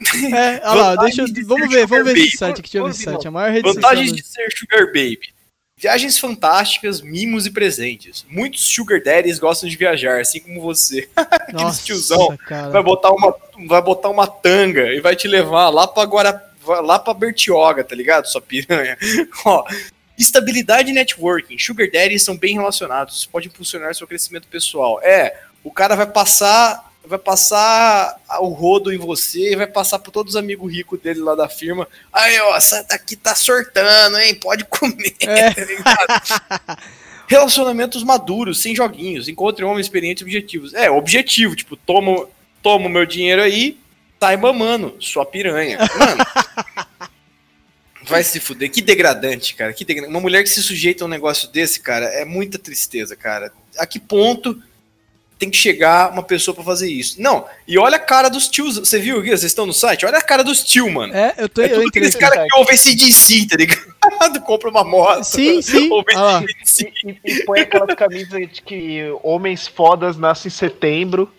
É, olha lá, deixa eu, vamos ver, vamos ver esse site aqui, deixa eu ver esse site, a maior rede Vantagens social de ser Sugar Baby. Viagens fantásticas, mimos e presentes. Muitos Sugar Daddies gostam de viajar, assim como você. Nossa, tiozão cara. vai botar uma vai botar uma tanga e vai te levar lá pra Guara, lá para Bertioga, tá ligado? Sua piranha. Ó, estabilidade e networking. Sugar daddies são bem relacionados, isso pode impulsionar seu crescimento pessoal. É, o cara vai passar vai passar o rodo em você e vai passar por todos os amigos ricos dele lá da firma. Aí, ó, essa daqui tá sortando, hein? Pode comer, É. tá? Relacionamentos maduros, sem joguinhos. Encontre homens experientes e objetivos. É, objetivo, tipo, toma toma o meu dinheiro aí, sai mamando, sua piranha. Mano, vai se fuder. Que degradante, cara. Que degra- Uma mulher que se sujeita a um negócio desse, cara, é muita tristeza, cara. A que ponto tem que chegar uma pessoa pra fazer isso? Não, e olha a cara dos tios. Você viu aqui? Vocês estão no site? Olha a cara dos tios, mano. É, eu tô É eu tudo entrei aqueles caras que ouvem CDC, tá ligado? Compra uma moto. Sim, sim. Ouve lá. CDC. E, e- e põe aquelas camisas de que homens fodas nascem em setembro.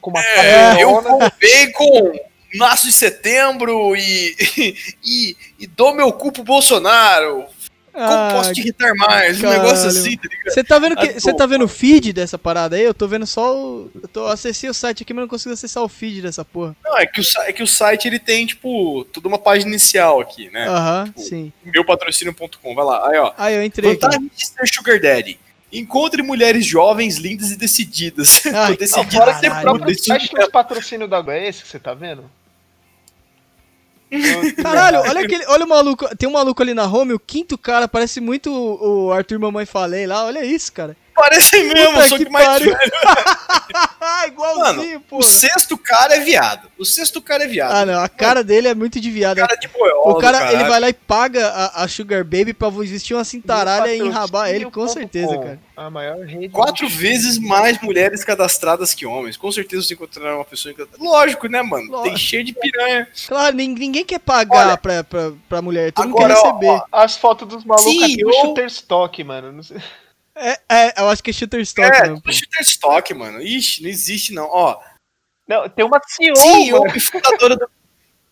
Com uma É, eu cabelona. com bacon, nasço em setembro e, e, e dou meu cu pro Bolsonaro. Como Ah, posso te irritar mais? Um caralho. negócio assim, tá ligado? Você tá vendo que Ah, você tá vendo o feed dessa parada aí? Eu tô vendo só o eu tô acessei o site aqui, mas não consigo acessar o feed dessa porra. Não, é que, o, é que o site ele tem, tipo, toda uma página inicial aqui, né? Aham, tipo, sim. Meupatrocínio.com, vai lá. Aí, ó. Aí eu entrei aqui. Vantagem de ser Sugar Daddy. Encontre mulheres jovens, lindas e decididas. Ai, Não, decididas fora que tem Caralho, próprio decididas. site dos patrocínios da é esse que você tá vendo? Caralho, olha aquele, olha o maluco, tem um maluco ali na home, o quinto cara parece muito o, Arthur Mamãe Falei lá, olha isso, cara. Parece mesmo, Puta só que, que mais velho. Igualzinho, pô. O sexto cara é viado. O sexto cara é viado. Ah, não, a cara dele é muito de viado. cara de boiola, O cara, ele vai lá e paga a, a Sugar Baby pra vestir uma cintaralha e enrabar ele, com certeza, cara. A maior rede. Quatro vezes mais mulheres cadastradas que homens. Com certeza você encontrará uma pessoa. Lógico, né, mano? Tem Lógico. cheio de piranha. Claro, nin- ninguém quer pagar Olha, pra, pra, pra mulher, todo mundo agora, quer ó, receber. ó, As fotos dos malucos Sim, aqui do eu- Shutterstock, mano. Não sei. É, é, eu acho que é Shutterstock É, mesmo. pô. tudo Shutterstock, mano. Ixi, não existe não. Ó, Não, tem uma CEO, CEO mano. e fundadora do...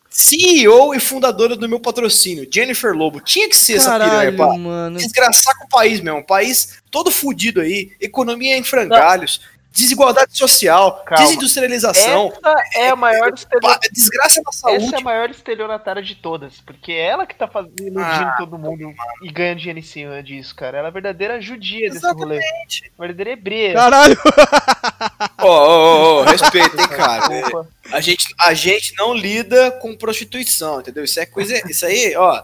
CEO e fundadora do meu patrocínio, Jennifer Lobo. Tinha que ser essa piranha, Caralho, pá. mano. Desgraçar com o país mesmo. O país todo fudido aí. Economia em frangalhos. Desigualdade social. Calma. Desindustrialização. Essa é a maior estelio... pa- Desgraça na saúde. Essa é a maior estelionatária de todas, porque é ela que tá fazendo, iludindo Ah, todo mundo e ganhando dinheiro em cima disso, cara. Ela é a verdadeira judia desse rolê. Exatamente. Verdadeira hebreia. Caralho. Ó, ó, ó, respeita, hein, cara. É. A gente, a gente não lida com prostituição, entendeu? Isso é coisa. Isso aí, ó.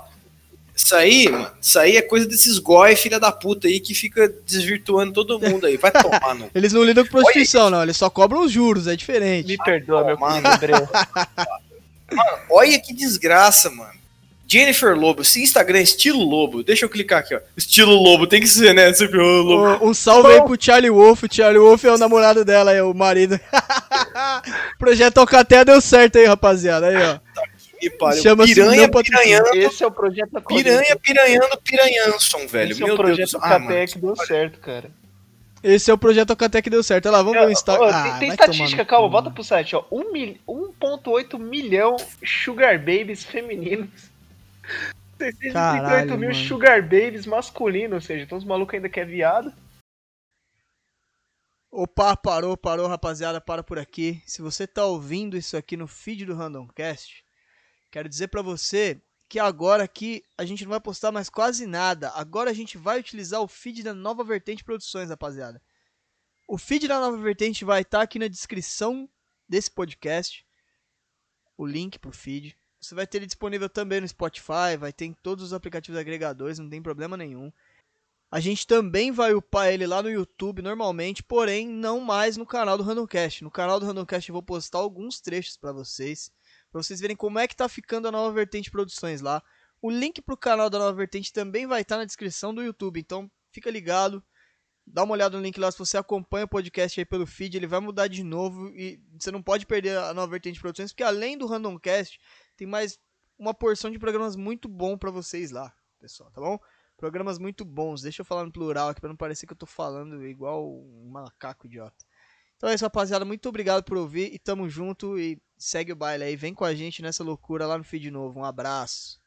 Isso aí, mano. Isso aí é coisa desses goi, filha da puta aí, que fica desvirtuando todo mundo aí. Vai tomar no. Eles não lidam com prostituição, não. Eles só cobram os juros, é diferente. Me perdoa, meu Mano. hebreu. Olha que desgraça, mano. Jennifer Lobo, se Instagram é estilo Lobo, deixa eu clicar aqui, ó. Estilo Lobo, tem que ser, né? Sempre o Lobo. Um, um salve aí pro Charlie Wolf. O Charlie Wolf é o namorado dela, é o marido. Projeto Alcaté deu certo aí, rapaziada. Aí, ó. Que pariu. chama-se Piranha, piranhando, Esse é o projeto da piranha, piranhando, piranhanson, velho. Esse é Meu o projeto Ah. Catec que deu certo, cara. Esse é o projeto Alcaté que deu certo. Olha lá, vamos ver o Instagram. tem- Ah, tem estatística, calma, bota pro site, ó. 1 mil- 1.8 milhão sugar babies femininos. 638 Caralho, mil mano. sugar babies masculinos, ou seja, então os malucos ainda quer viado. Opa, parou, parou, rapaziada, para por aqui. Se você tá ouvindo isso aqui no feed do Randomcast, quero dizer pra você que agora aqui a gente não vai postar mais quase nada. Agora a gente vai utilizar o feed da Nova Vertente Produções, rapaziada. O feed da Nova Vertente vai estar aqui na descrição desse podcast. O link pro feed. Você vai ter ele disponível também no Spotify, vai ter em todos os aplicativos agregadores, não tem problema nenhum. A gente também vai upar ele lá no YouTube normalmente, porém não mais no canal do Randomcast. No canal do Randomcast eu vou postar alguns trechos pra vocês, pra vocês verem como é que tá ficando a Nova Vertente Produções lá. O link pro canal da Nova Vertente também vai estar na descrição do YouTube, então fica ligado. Dá uma olhada no link lá se você acompanha o podcast aí pelo feed, ele vai mudar de novo e você não pode perder a Nova Vertente Produções, porque além do Randomcast, tem mais uma porção de programas muito bom pra vocês lá, pessoal, tá bom? Programas muito bons. Deixa eu falar no plural aqui pra não parecer que eu tô falando igual um macaco idiota. Então é isso, rapaziada. Muito obrigado por ouvir e tamo junto e segue o baile aí. Vem com a gente nessa loucura lá no feed novo. Um abraço.